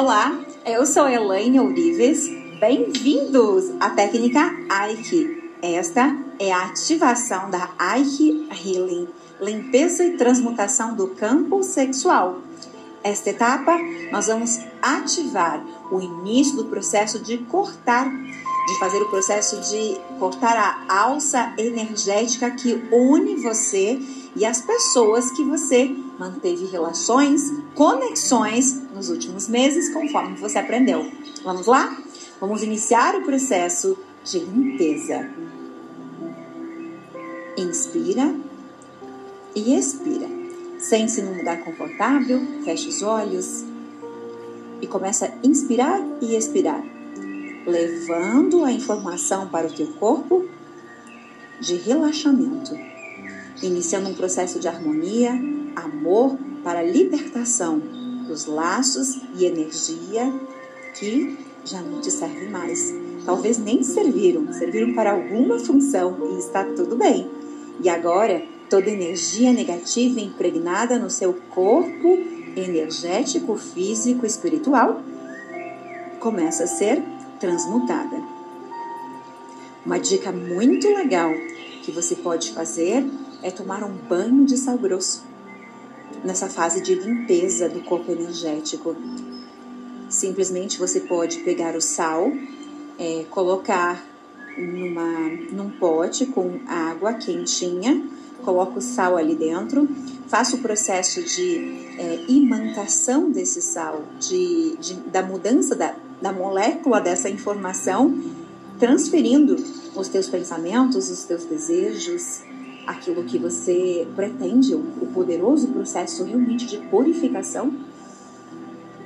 Olá, eu sou Elaine Ourives. Bem-vindos à técnica Aiki. Esta é a ativação da Aiki Healing, limpeza e transmutação do campo sexual. Esta etapa, nós vamos ativar o início do processo de cortar, de fazer o processo de cortar a alça energética que une você e as pessoas que você manteve relações, conexões nos últimos meses, conforme você aprendeu. Vamos lá? Vamos iniciar o processo de limpeza. Inspira e expira. Sente-se num lugar confortável, feche os olhos e começa a inspirar e expirar, levando a informação para o teu corpo de relaxamento, iniciando um processo de harmonia, amor para libertação dos laços e energia que já não te servem mais. Talvez nem serviram, serviram para alguma função e está tudo bem. E agora Toda energia negativa impregnada no seu corpo energético, físico, espiritual começa a ser transmutada. Uma dica muito legal que você pode fazer é tomar um banho de sal grosso nessa fase de limpeza do corpo energético. Simplesmente você pode pegar o sal, é, colocar numa, num pote com água quentinha coloco o sal ali dentro, faço o processo de é, imantação desse sal, de, de, da mudança da, da molécula dessa informação, transferindo os teus pensamentos, os teus desejos, aquilo que você pretende, o poderoso processo realmente de purificação,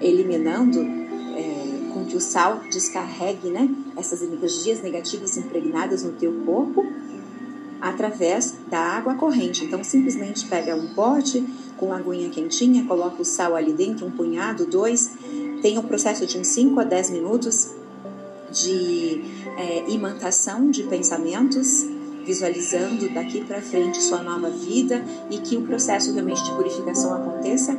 eliminando é, com que o sal descarregue né, essas energias negativas impregnadas no teu corpo através da água corrente. Então, simplesmente pega um pote com aguinha quentinha, coloca o sal ali dentro, um punhado, dois, tem um processo de uns 5 a 10 minutos de é, imantação de pensamentos, visualizando daqui para frente sua nova vida e que o processo realmente de purificação aconteça,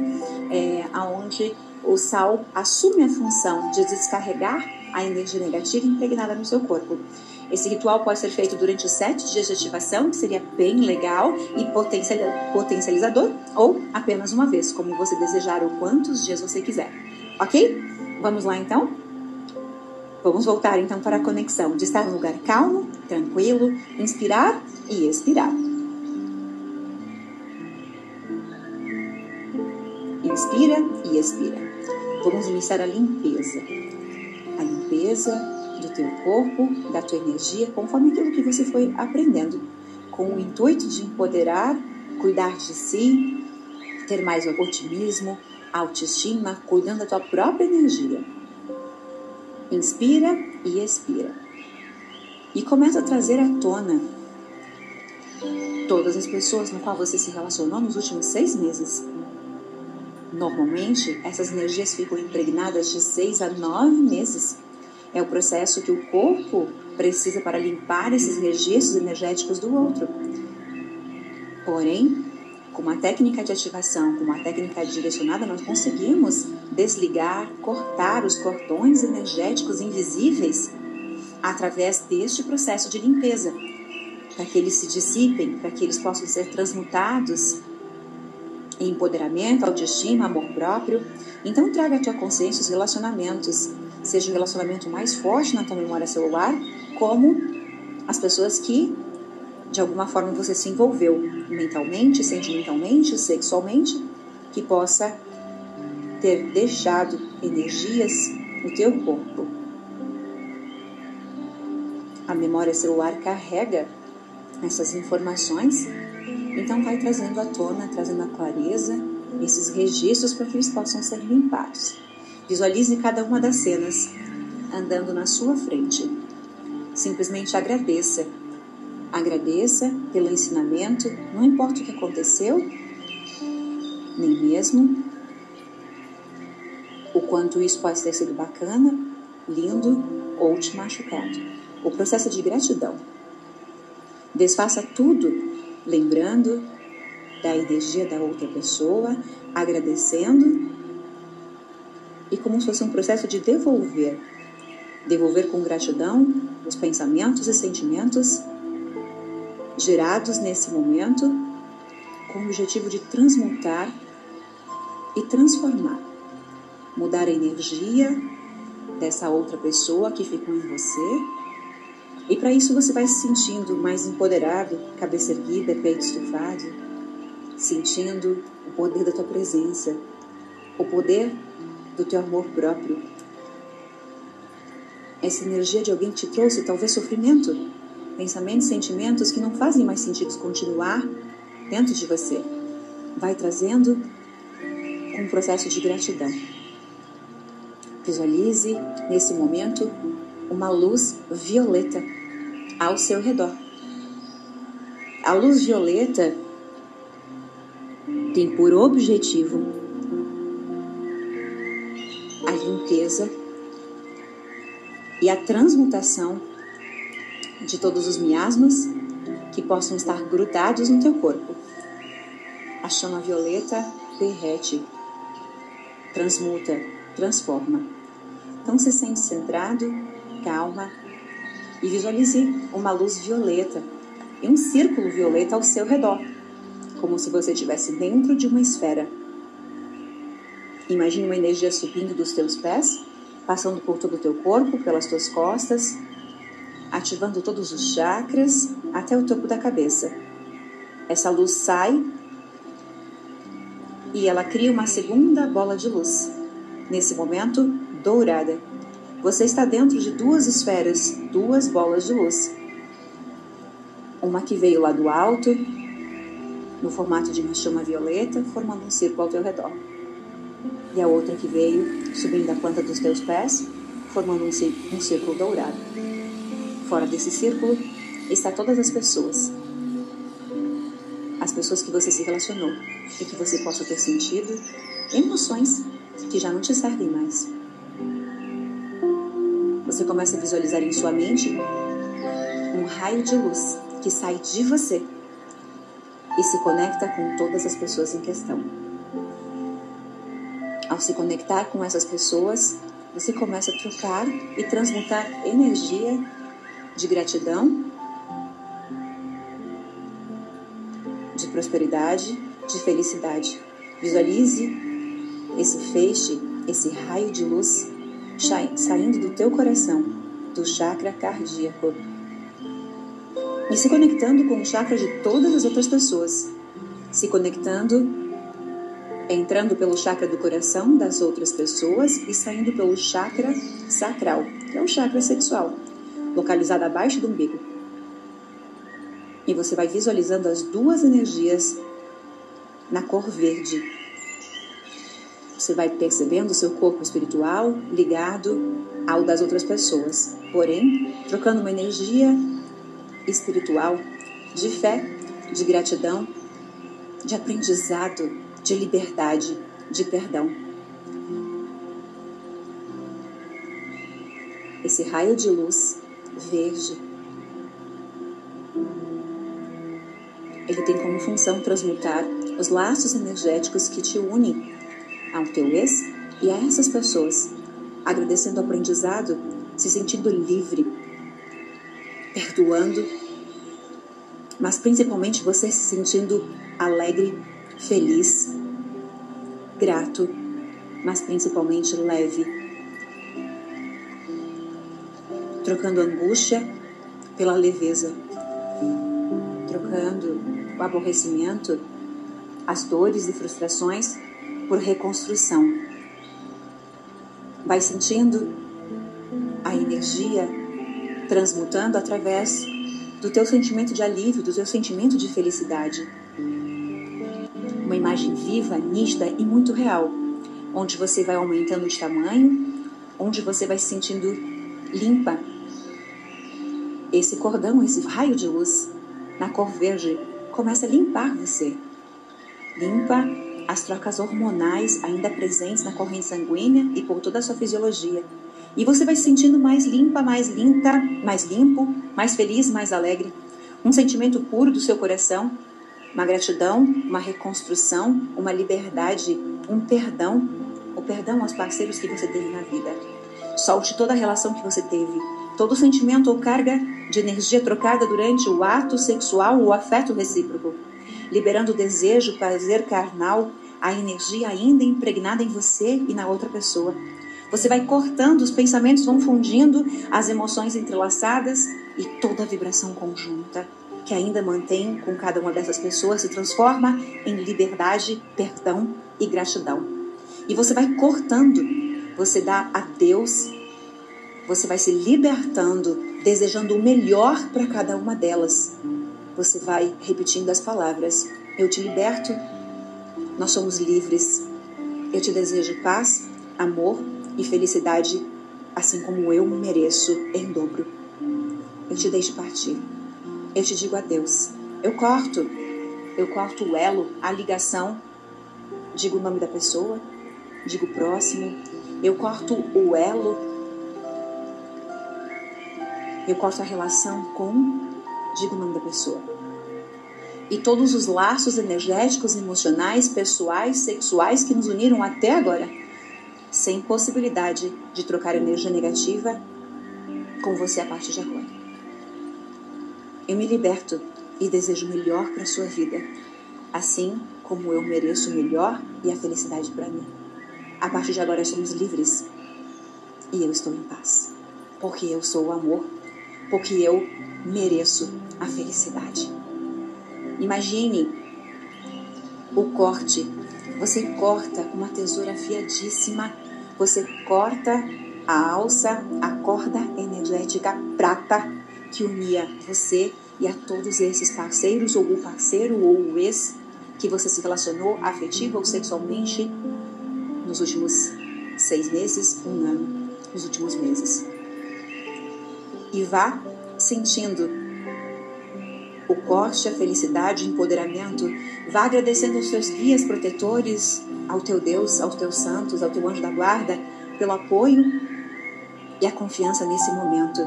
é, aonde o sal assume a função de descarregar a energia negativa impregnada no seu corpo. Esse ritual pode ser feito durante os sete dias de ativação, que seria bem legal e potencializador, ou apenas uma vez, como você desejar ou quantos dias você quiser. Ok? Vamos lá então? Vamos voltar então para a conexão de estar num lugar calmo, tranquilo, inspirar e expirar. Inspira e expira. Vamos iniciar a limpeza. A limpeza do teu corpo, da tua energia, conforme aquilo que você foi aprendendo, com o intuito de empoderar, cuidar de si, ter mais otimismo, autoestima, cuidando da tua própria energia. Inspira e expira. E começa a trazer à tona todas as pessoas no qual você se relacionou nos últimos seis meses. Normalmente, essas energias ficam impregnadas de seis a nove meses. É o processo que o corpo precisa para limpar esses registros energéticos do outro. Porém, com uma técnica de ativação, com uma técnica direcionada, nós conseguimos desligar, cortar os cordões energéticos invisíveis através deste processo de limpeza, para que eles se dissipem, para que eles possam ser transmutados em empoderamento, autoestima, amor próprio. Então, traga à tua consciência os relacionamentos, seja o relacionamento mais forte na tua memória celular, como as pessoas que de alguma forma você se envolveu mentalmente, sentimentalmente, sexualmente, que possa ter deixado energias no teu corpo. A memória celular carrega essas informações, então vai trazendo à tona, trazendo a clareza esses registros para que eles possam ser limpados. Visualize cada uma das cenas andando na sua frente. Simplesmente agradeça. Agradeça pelo ensinamento, não importa o que aconteceu, nem mesmo o quanto isso pode ter sido bacana, lindo ou te machucado. O processo de gratidão. Desfaça tudo lembrando da energia da outra pessoa, agradecendo e como se fosse um processo de devolver. Devolver com gratidão os pensamentos e sentimentos gerados nesse momento com o objetivo de transmutar e transformar, mudar a energia dessa outra pessoa que ficou em você. E para isso você vai se sentindo mais empoderado, cabeça erguida, peito estufado, sentindo o poder da tua presença, o poder do teu amor próprio. Essa energia de alguém te trouxe talvez sofrimento, pensamentos, sentimentos que não fazem mais sentido continuar dentro de você. Vai trazendo um processo de gratidão. Visualize nesse momento uma luz violeta ao seu redor. A luz violeta tem por objetivo a limpeza e a transmutação de todos os miasmas que possam estar grudados no teu corpo. A chama violeta derrete, transmuta, transforma. Então se sente centrado, calma e visualize uma luz violeta e um círculo violeta ao seu redor, como se você estivesse dentro de uma esfera. Imagine uma energia subindo dos teus pés, passando por todo o teu corpo, pelas tuas costas, ativando todos os chakras até o topo da cabeça. Essa luz sai e ela cria uma segunda bola de luz. Nesse momento, dourada. Você está dentro de duas esferas, duas bolas de luz. Uma que veio lá do alto, no formato de uma chama violeta, formando um círculo ao teu redor. E a outra que veio subindo a planta dos teus pés, formando um círculo, um círculo dourado. Fora desse círculo está todas as pessoas. As pessoas que você se relacionou e que você possa ter sentido emoções que já não te servem mais. Você começa a visualizar em sua mente um raio de luz que sai de você e se conecta com todas as pessoas em questão. Ao se conectar com essas pessoas, você começa a trocar e transmutar energia de gratidão, de prosperidade, de felicidade. Visualize esse feixe, esse raio de luz saindo do teu coração, do chakra cardíaco. E se conectando com o chakra de todas as outras pessoas, se conectando, entrando pelo chakra do coração das outras pessoas e saindo pelo chakra sacral, que é o chakra sexual, localizado abaixo do umbigo. E você vai visualizando as duas energias na cor verde. Você vai percebendo o seu corpo espiritual ligado ao das outras pessoas, porém trocando uma energia espiritual de fé, de gratidão, de aprendizado, de liberdade, de perdão. Esse raio de luz verde, ele tem como função transmutar os laços energéticos que te unem ao teu ex e a essas pessoas, agradecendo o aprendizado, se sentindo livre, perdoando, mas principalmente você se sentindo alegre, feliz, grato, mas principalmente leve. Trocando angústia pela leveza, trocando o aborrecimento, as dores e frustrações por reconstrução. Vai sentindo a energia transmutando através do teu sentimento de alívio, do teu sentimento de felicidade. Uma imagem viva, nítida e muito real, onde você vai aumentando de tamanho, onde você vai se sentindo limpa. Esse cordão, esse raio de luz na cor verde começa a limpar você. Limpa as trocas hormonais ainda presentes na corrente sanguínea e por toda a sua fisiologia. E você vai se sentindo mais limpa, mais limpa, mais limpo, mais feliz, mais alegre. Um sentimento puro do seu coração, uma gratidão, uma reconstrução, uma liberdade, um perdão, o perdão aos parceiros que você teve na vida. Solte toda a relação que você teve, todo sentimento ou carga de energia trocada durante o ato sexual ou afeto recíproco, liberando o desejo, prazer carnal, a energia ainda impregnada em você e na outra pessoa. Você vai cortando, os pensamentos vão fundindo, as emoções entrelaçadas e toda a vibração conjunta que ainda mantém com cada uma dessas pessoas se transforma em liberdade, perdão e gratidão. E você vai cortando, você dá a Deus, você vai se libertando, desejando o melhor para cada uma delas. Você vai repetindo as palavras: Eu te liberto, nós somos livres. Eu te desejo paz, amor e felicidade, assim como eu mereço em dobro. Eu te deixo partir. Eu te digo adeus. Eu corto. Eu corto o elo, a ligação. Digo o nome da pessoa, digo próximo. Eu corto o elo. Eu corto a relação com, digo o nome da pessoa. E todos os laços energéticos, emocionais, pessoais, sexuais que nos uniram até agora sem possibilidade de trocar energia negativa com você a partir de agora. Eu me liberto e desejo melhor para sua vida, assim como eu mereço o melhor e a felicidade para mim. A partir de agora somos livres e eu estou em paz, porque eu sou o amor, porque eu mereço a felicidade. Imagine o corte. Você corta com uma tesoura afiadíssima você corta a alça, a corda energética prata que unia você e a todos esses parceiros, ou o parceiro, ou o ex que você se relacionou afetiva ou sexualmente nos últimos seis meses, um ano, nos últimos meses. E vá sentindo o corte, a felicidade, o empoderamento. Vá agradecendo aos seus guias protetores, ao teu Deus, aos teus santos, ao teu anjo da guarda, pelo apoio e a confiança nesse momento.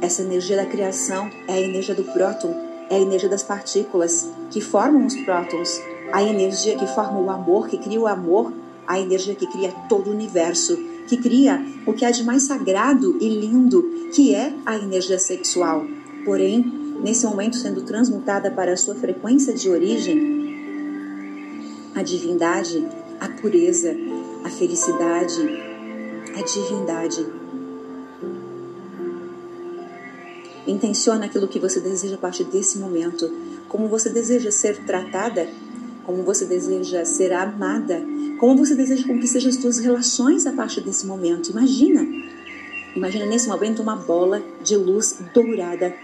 Essa energia da criação é a energia do próton, é a energia das partículas que formam os prótons, a energia que forma o amor, que cria o amor, a energia que cria todo o universo, que cria o que há de mais sagrado e lindo, que é a energia sexual. Porém, nesse momento sendo transmutada para a sua frequência de origem, a divindade, a pureza, a felicidade, a divindade. Intenciona aquilo que você deseja a partir desse momento, como você deseja ser tratada, como você deseja ser amada, como você deseja com que sejam as suas relações a partir desse momento. Imagina, imagina nesse momento uma bola de luz dourada.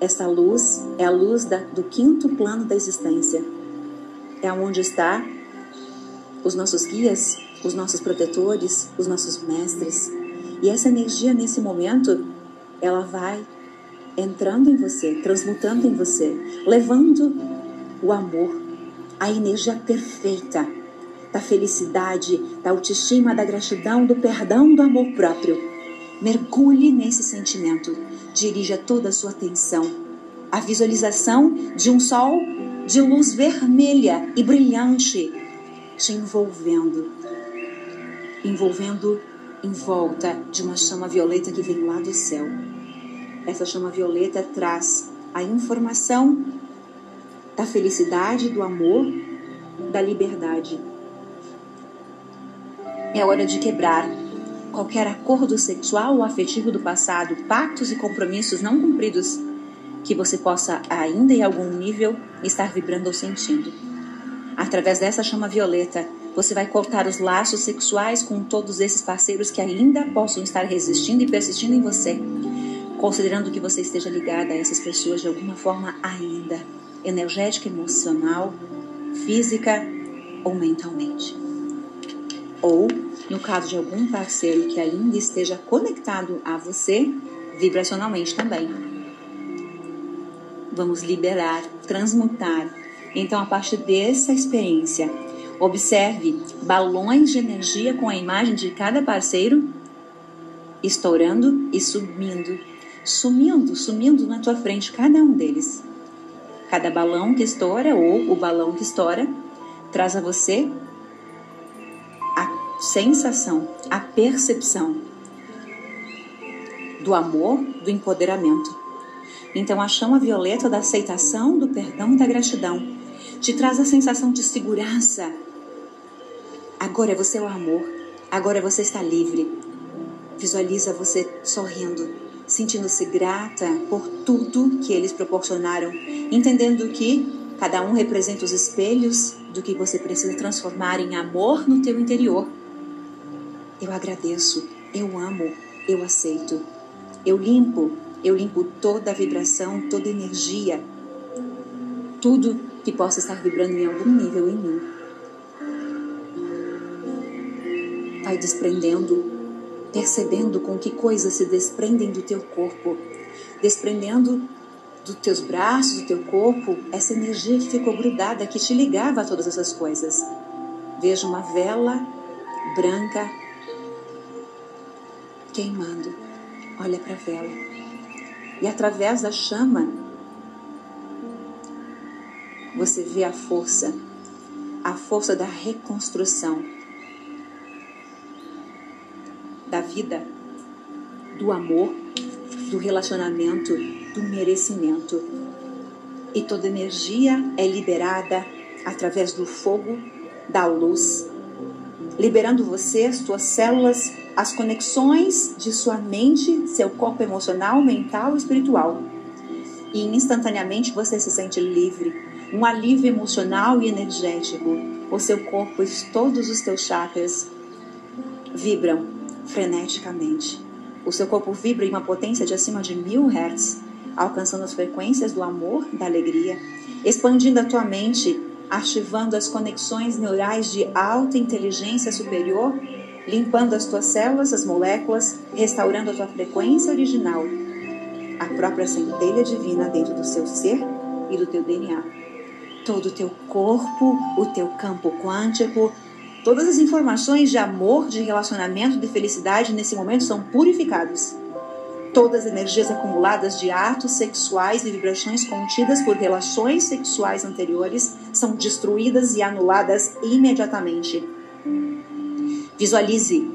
Essa luz é a luz da, do quinto plano da existência é onde está os nossos guias, os nossos protetores, os nossos mestres. E essa energia nesse momento, ela vai entrando em você, transmutando em você, levando o amor, a energia perfeita da felicidade, da autoestima, da gratidão, do perdão, do amor próprio. Mergulhe nesse sentimento. Dirija toda a sua atenção à visualização de um sol de luz vermelha e brilhante te envolvendo, envolvendo em volta de uma chama violeta que vem lá do céu. Essa chama violeta traz a informação da felicidade, do amor, da liberdade. É hora de quebrar qualquer acordo sexual ou afetivo do passado, pactos e compromissos não cumpridos que você possa ainda em algum nível estar vibrando ou sentindo. Através dessa chama violeta, você vai cortar os laços sexuais com todos esses parceiros que ainda possam estar resistindo e persistindo em você, considerando que você esteja ligada a essas pessoas de alguma forma ainda, energética, emocional, física ou mentalmente. Ou, no caso de algum parceiro que ainda esteja conectado a você, vibracionalmente também vamos liberar, transmutar. Então, a partir dessa experiência, observe balões de energia com a imagem de cada parceiro estourando e sumindo, sumindo, sumindo na tua frente, cada um deles. Cada balão que estoura ou o balão que estoura traz a você sensação, a percepção do amor, do empoderamento. Então, a chama violeta da aceitação, do perdão e da gratidão te traz a sensação de segurança. Agora você é o amor, agora você está livre. Visualiza você sorrindo, sentindo-se grata por tudo que eles proporcionaram, entendendo que cada um representa os espelhos do que você precisa transformar em amor no teu interior. Eu agradeço, eu amo, eu aceito. Eu limpo, eu limpo toda a vibração, toda a energia, tudo que possa estar vibrando em algum nível em mim. Vai desprendendo, percebendo com que coisas se desprendem do teu corpo, desprendendo dos teus braços, do teu corpo, essa energia que ficou grudada, que te ligava a todas essas coisas. Veja uma vela branca queimando. Olha para a vela. E através da chama, você vê a força, a força da reconstrução da vida, do amor, do relacionamento, do merecimento. E toda energia é liberada através do fogo, da luz, liberando você, suas células, as conexões de sua mente, seu corpo emocional, mental e espiritual. E instantaneamente você se sente livre, um alívio emocional e energético. O seu corpo e todos os teus chakras vibram freneticamente. O seu corpo vibra em uma potência de acima de mil hertz, alcançando as frequências do amor, da alegria, expandindo a tua mente, ativando as conexões neurais de alta inteligência superior, limpando as tuas células, as moléculas, restaurando a tua frequência original, a própria centelha divina dentro do seu ser e do teu DNA. Todo o teu corpo, o teu campo quântico, Todas as informações de amor, de relacionamento, de felicidade nesse momento são purificados. Todas as energias acumuladas de atos sexuais e vibrações contidas por relações sexuais anteriores são destruídas e anuladas imediatamente. Visualize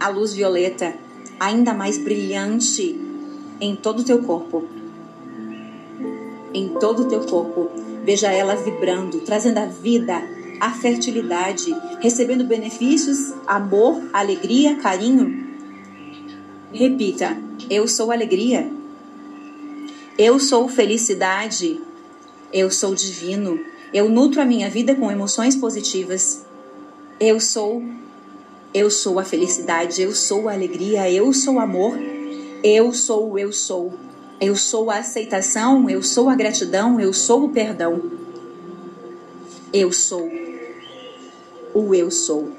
a luz violeta ainda mais brilhante em todo o teu corpo. Em todo o teu corpo. Veja ela vibrando, trazendo a vida, a fertilidade, recebendo benefícios, amor, alegria, carinho? Repita: Eu sou alegria. Eu sou felicidade. Eu sou divino. Eu nutro a minha vida com emoções positivas. Eu sou eu sou a felicidade, eu sou a alegria, eu sou o amor. Eu sou eu sou. Eu sou a aceitação, eu sou a gratidão, eu sou o perdão. Eu sou o eu sou.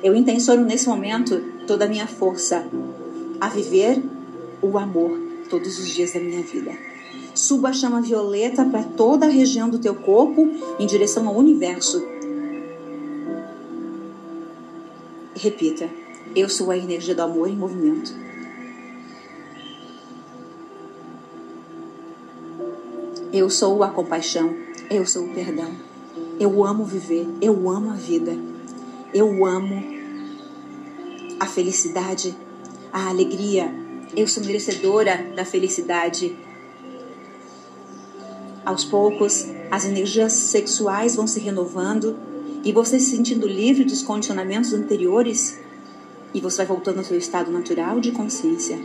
Eu intenciono nesse momento toda a minha força a viver o amor todos os dias da minha vida. Suba a chama violeta para toda a região do teu corpo em direção ao universo. Repita: Eu sou a energia do amor em movimento. Eu sou a compaixão. Eu sou o perdão. Eu amo viver, eu amo a vida, eu amo a felicidade, a alegria. Eu sou merecedora da felicidade. Aos poucos, as energias sexuais vão se renovando e você se sentindo livre dos condicionamentos anteriores e você vai voltando ao seu estado natural de consciência,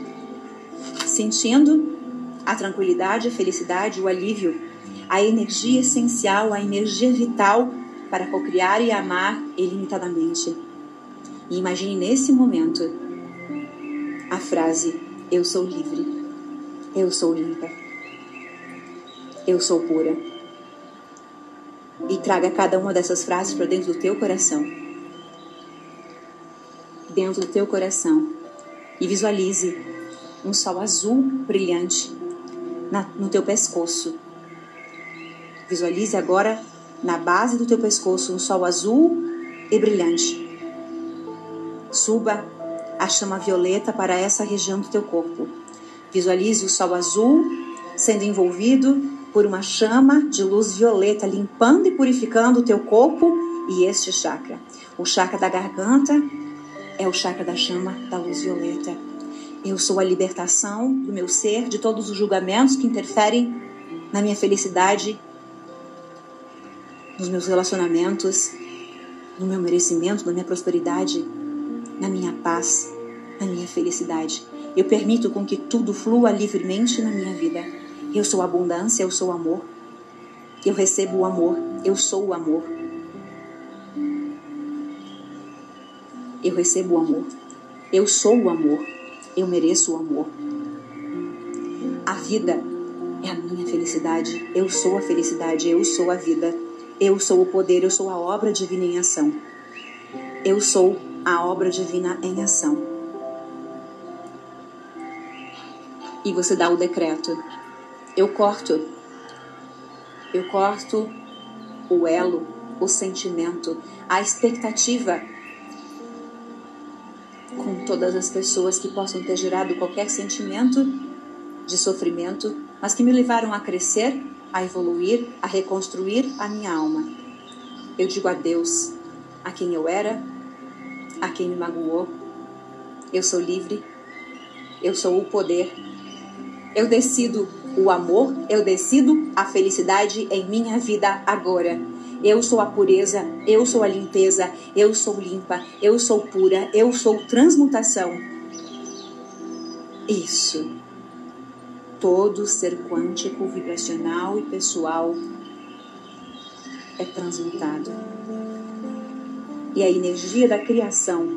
sentindo a tranquilidade, a felicidade, o alívio a energia essencial, a energia vital para cocriar e amar ilimitadamente. E imagine nesse momento a frase: Eu sou livre, eu sou limpa, eu sou pura. E traga cada uma dessas frases para dentro do teu coração. Dentro do teu coração. E visualize um sol azul brilhante no teu pescoço Visualize agora na base do teu pescoço um sol azul e brilhante. Suba a chama violeta para essa região do teu corpo. Visualize o sol azul sendo envolvido por uma chama de luz violeta, limpando e purificando o teu corpo e este chakra. O chakra da garganta é o chakra da chama da luz violeta. Eu sou a libertação do meu ser de todos os julgamentos que interferem na minha felicidade, nos meus relacionamentos, no meu merecimento, na minha prosperidade, na minha paz, na minha felicidade. Eu permito com que tudo flua livremente na minha vida. Eu sou abundância, eu sou amor. Eu recebo o amor, eu sou o amor. Eu recebo o amor. Eu sou o amor. Eu mereço o amor. A vida é a minha felicidade. Eu sou a felicidade. Eu sou a vida. Eu sou o poder. Eu sou a obra divina em ação. Eu sou a obra divina em ação. E você dá o decreto. Eu corto. Eu corto o elo, o sentimento, a expectativa com todas as pessoas que possam ter gerado qualquer sentimento de sofrimento, mas que me levaram a crescer, a evoluir, a reconstruir a minha alma. Eu digo adeus a quem eu era, a quem me magoou. Eu sou livre, eu sou o poder. Eu decido o amor, eu decido a felicidade em minha vida agora. Eu sou a pureza, eu sou a limpeza, eu sou limpa, eu sou pura, eu sou transmutação. Isso. Todo ser quântico, vibracional e pessoal é transmutado. E a energia da criação,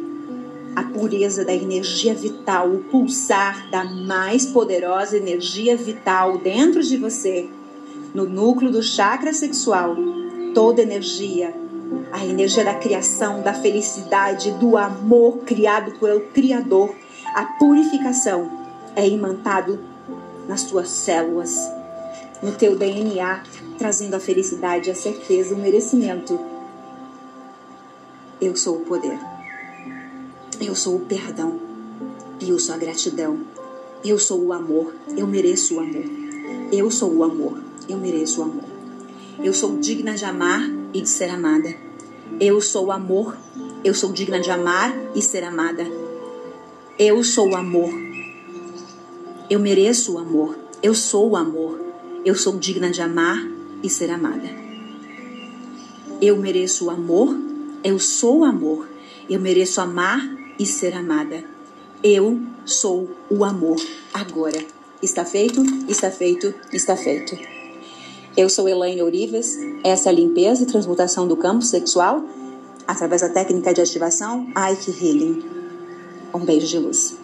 a pureza da energia vital, o pulsar da mais poderosa energia vital dentro de você, no núcleo do chakra sexual, toda energia, a energia da criação, da felicidade, do amor criado pelo Criador, a purificação é imantado nas tuas células, no teu DNA, trazendo a felicidade, a certeza, o merecimento. Eu sou o poder. Eu sou o perdão. Eu sou a gratidão. Eu sou o amor. Eu mereço o amor. Eu sou o amor. Eu mereço o amor. Eu sou digna de amar e de ser amada. Eu sou o amor. Eu sou digna de amar e ser amada. Eu sou o amor. Eu mereço o amor. Eu sou o amor. Eu sou digna de amar e ser amada. Eu mereço o amor. Eu sou o amor. Eu mereço amar e ser amada. Eu sou o amor agora. Está feito? Está feito? Está feito. Eu sou Elaine Ourives, essa é a limpeza e transmutação do campo sexual através da técnica de ativação Ike Healing. Um beijo de luz.